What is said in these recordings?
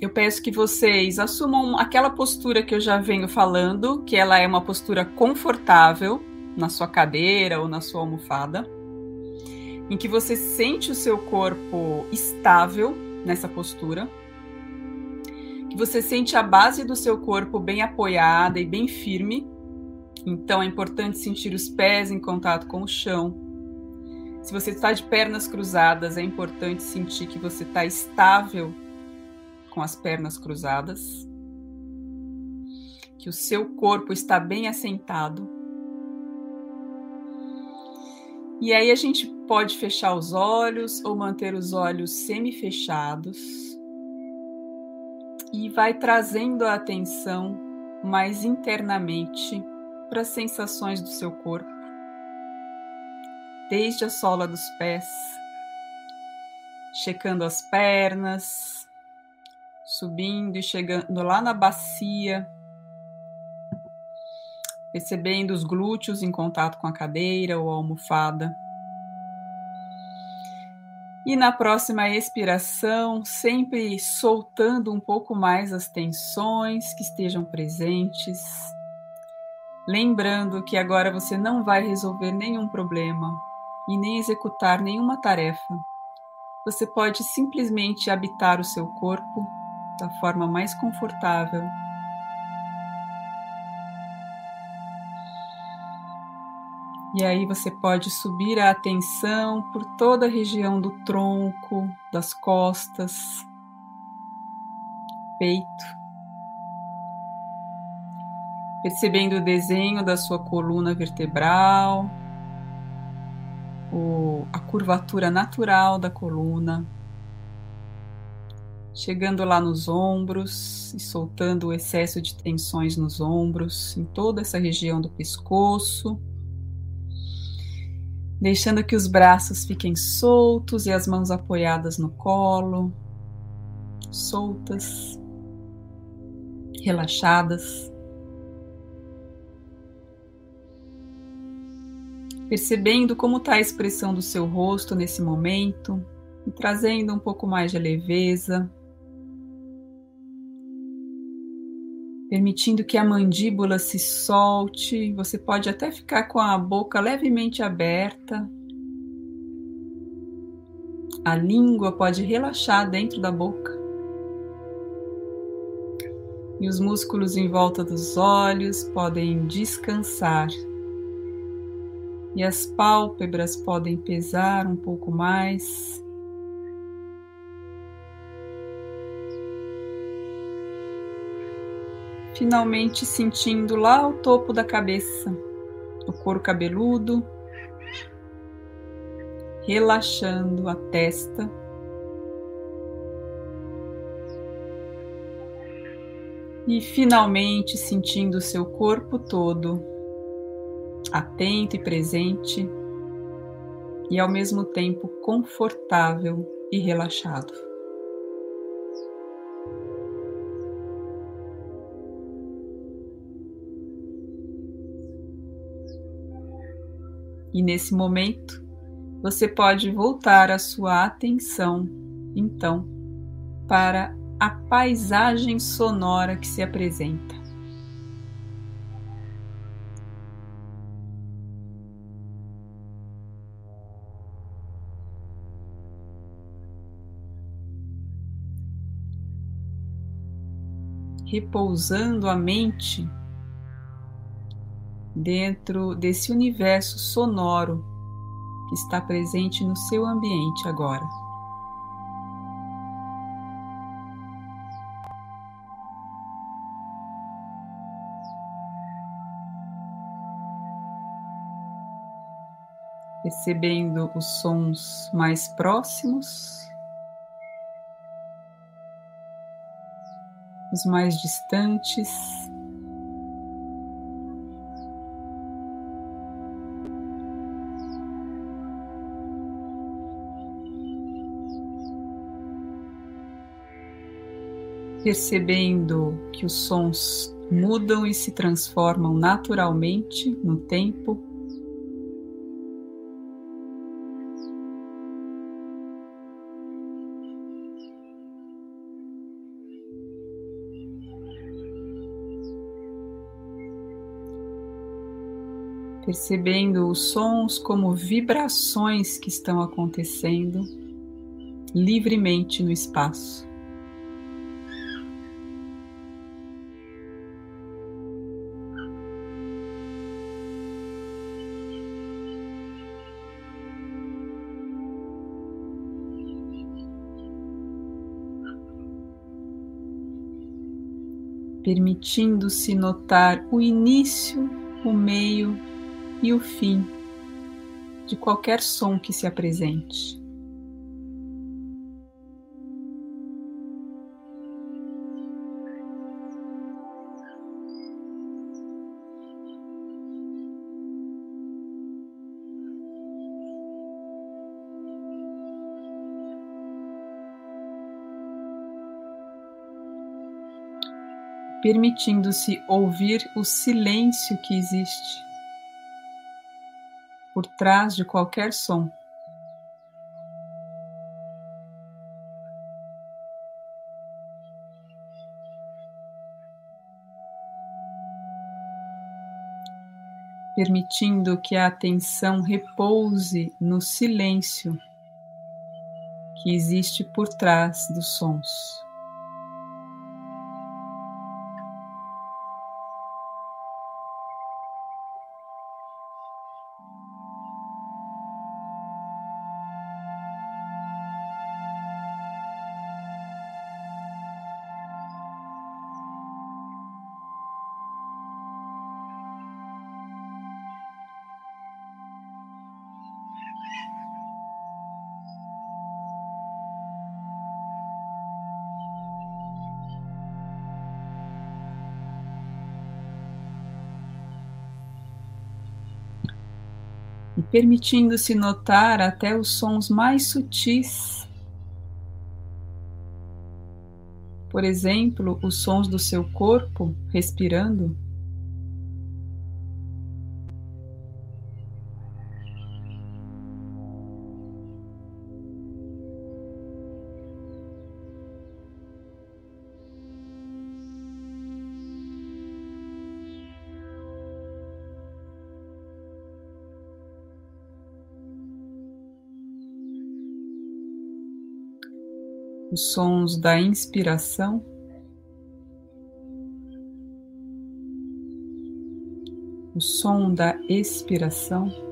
Eu peço que vocês assumam aquela postura que eu já venho falando, que ela é uma postura confortável na sua cadeira ou na sua almofada, em que você sente o seu corpo estável nessa postura, que você sente a base do seu corpo bem apoiada e bem firme. Então é importante sentir os pés em contato com o chão. Se você está de pernas cruzadas, é importante sentir que você está estável com as pernas cruzadas, que o seu corpo está bem assentado. E aí a gente pode fechar os olhos ou manter os olhos semi-fechados e vai trazendo a atenção mais internamente para as sensações do seu corpo, desde a sola dos pés, checando as pernas, subindo e chegando lá na bacia, percebendo os glúteos em contato com a cadeira ou a almofada. E na próxima expiração, sempre soltando um pouco mais as tensões que estejam presentes. Lembrando que agora você não vai resolver nenhum problema e nem executar nenhuma tarefa. Você pode simplesmente habitar o seu corpo da forma mais confortável. E aí você pode subir a atenção por toda a região do tronco, das costas, peito, percebendo o desenho da sua coluna vertebral, a curvatura natural da coluna chegando lá nos ombros e soltando o excesso de tensões nos ombros, em toda essa região do pescoço. Deixando que os braços fiquem soltos e as mãos apoiadas no colo, soltas, relaxadas. Percebendo como está a expressão do seu rosto nesse momento e trazendo um pouco mais de leveza, permitindo que a mandíbula se solte. Você pode até ficar com a boca levemente aberta. A língua pode relaxar dentro da boca. E os músculos em volta dos olhos podem descansar. E as pálpebras podem pesar um pouco mais. Finalmente sentindo lá o topo da cabeça, o couro cabeludo, relaxando a testa. E finalmente sentindo o seu corpo todo atento e presente e ao mesmo tempo confortável e relaxado. E nesse momento, você pode voltar a sua atenção, então, para a paisagem sonora que se apresenta. Repousando a mente dentro desse universo sonoro que está presente no seu ambiente agora. Percebendo os sons mais próximos os mais distantes. Percebendo que os sons mudam e se transformam naturalmente no tempo. percebendo os sons como vibrações que estão acontecendo livremente no espaço. Permitindo-se notar o início, o meio e o fim de qualquer som que se apresente. Permitindo-se ouvir o silêncio que existe por trás de qualquer som. Permitindo que a atenção repouse no silêncio que existe por trás dos sons. E permitindo-se notar até os sons mais sutis. Por exemplo, os sons do seu corpo respirando. Os sons da inspiração, o som da expiração.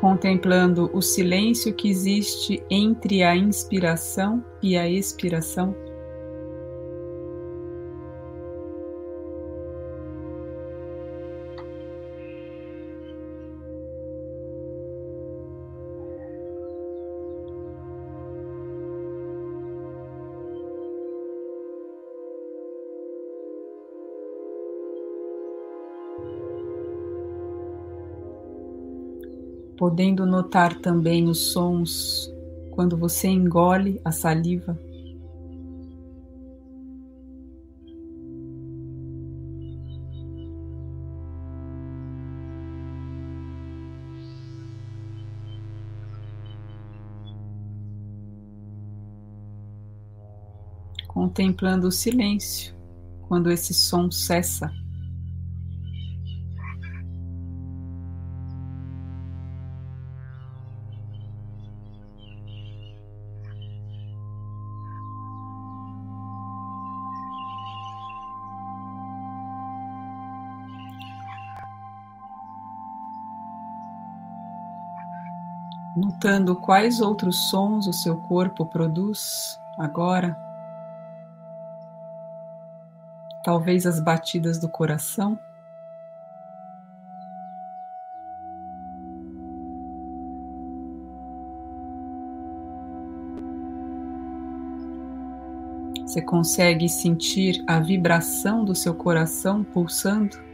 Contemplando o silêncio que existe entre a inspiração e a expiração. Podendo notar também os sons quando você engole a saliva. Contemplando o silêncio quando esse som cessa. Notando quais outros sons o seu corpo produz agora. Talvez as batidas do coração. Você consegue sentir a vibração do seu coração pulsando?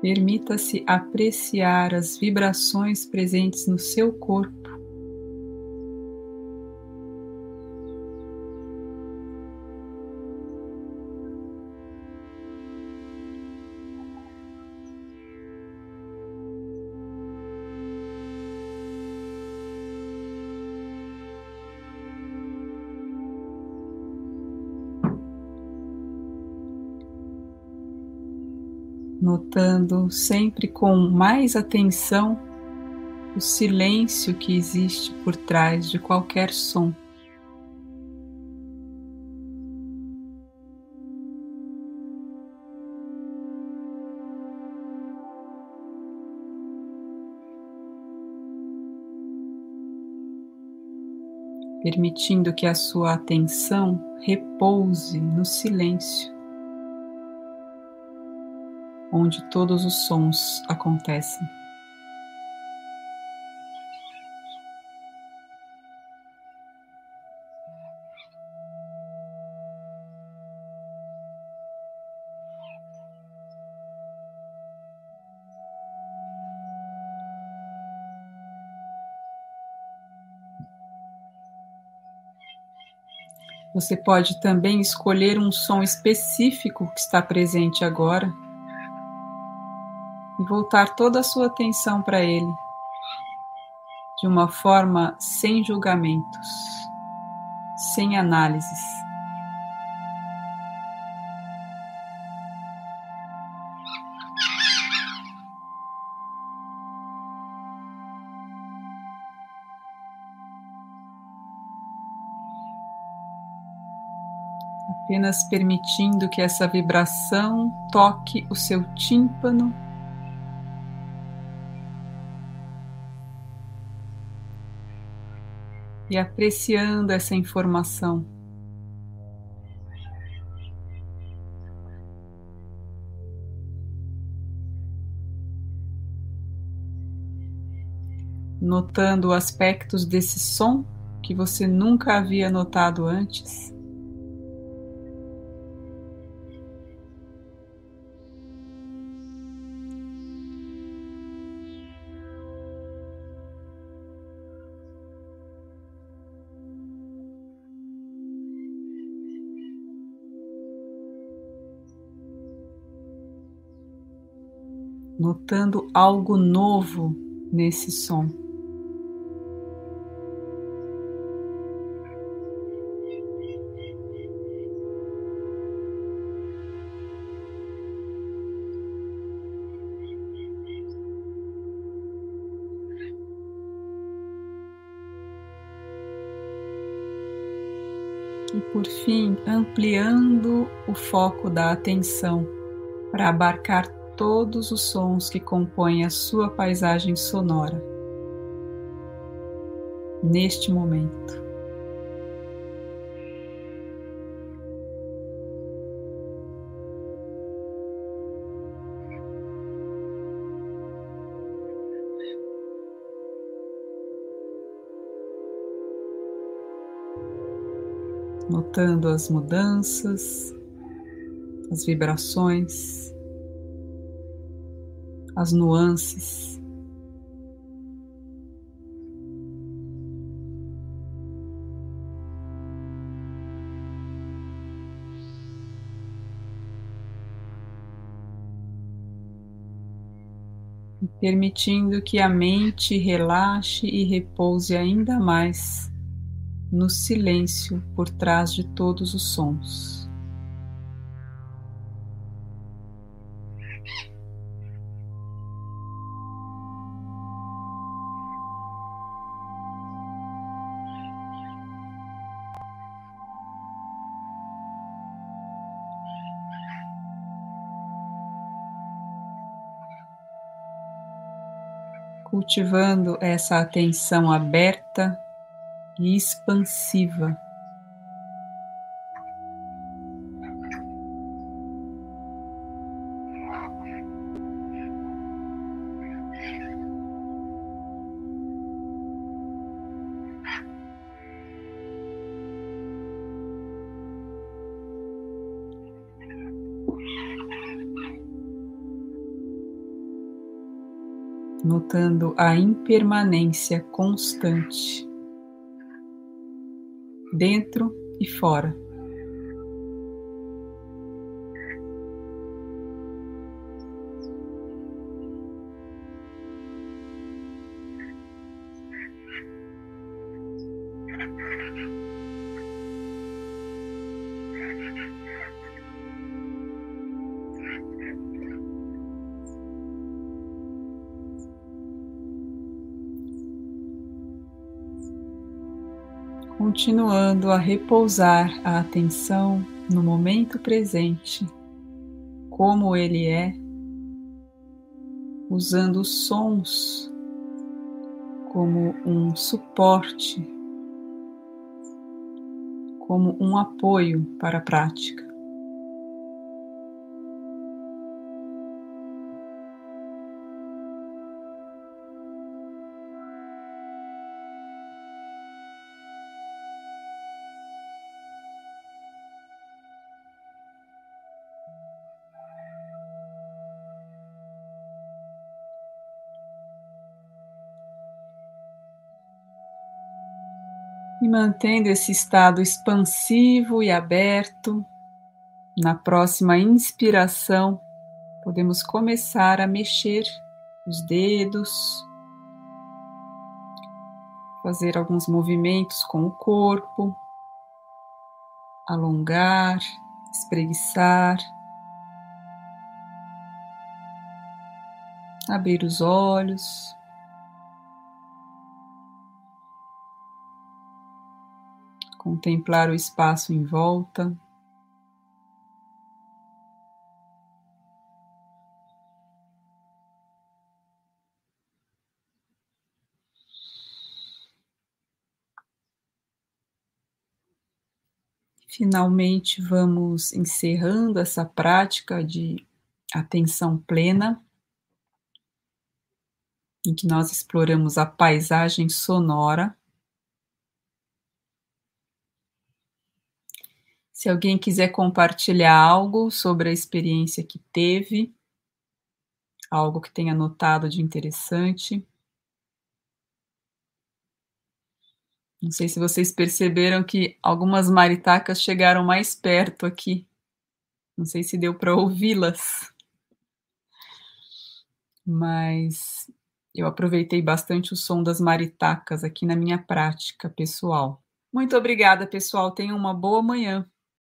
Permita-se apreciar as vibrações presentes no seu corpo. Notando sempre com mais atenção o silêncio que existe por trás de qualquer som. Permitindo que a sua atenção repouse no silêncio onde todos os sons acontecem. Você pode também escolher um som específico que está presente agora e voltar toda a sua atenção para Ele, de uma forma sem julgamentos, sem análises. apenas permitindo que essa vibração toque o seu tímpano e apreciando essa informação. Notando aspectos desse som que você nunca havia notado antes. Notando algo novo nesse som. E por fim, ampliando o foco da atenção para abarcar todos os sons que compõem a sua paisagem sonora. Neste momento. notando as mudanças, as vibrações as nuances. permitindo que a mente relaxe e repouse ainda mais no silêncio por trás de todos os sons. Cultivando essa atenção aberta e expansiva. Notando a impermanência constante, dentro e fora. Continuando a repousar a atenção no momento presente, como ele é, usando os sons como um suporte, como um apoio para a prática. E mantendo esse estado expansivo e aberto, na próxima inspiração, podemos começar a mexer os dedos, fazer alguns movimentos com o corpo, alongar, espreguiçar, abrir os olhos. Contemplar o espaço em volta. Finalmente, vamos encerrando essa prática de atenção plena, em que nós exploramos a paisagem sonora. Se alguém quiser compartilhar algo sobre a experiência que teve, algo que tenha notado de interessante. Não sei se vocês perceberam que algumas maritacas chegaram mais perto aqui. Não sei se deu para ouvi-las. Mas eu aproveitei bastante o som das maritacas aqui na minha prática pessoal. Muito obrigada, pessoal. Tenham uma boa manhã.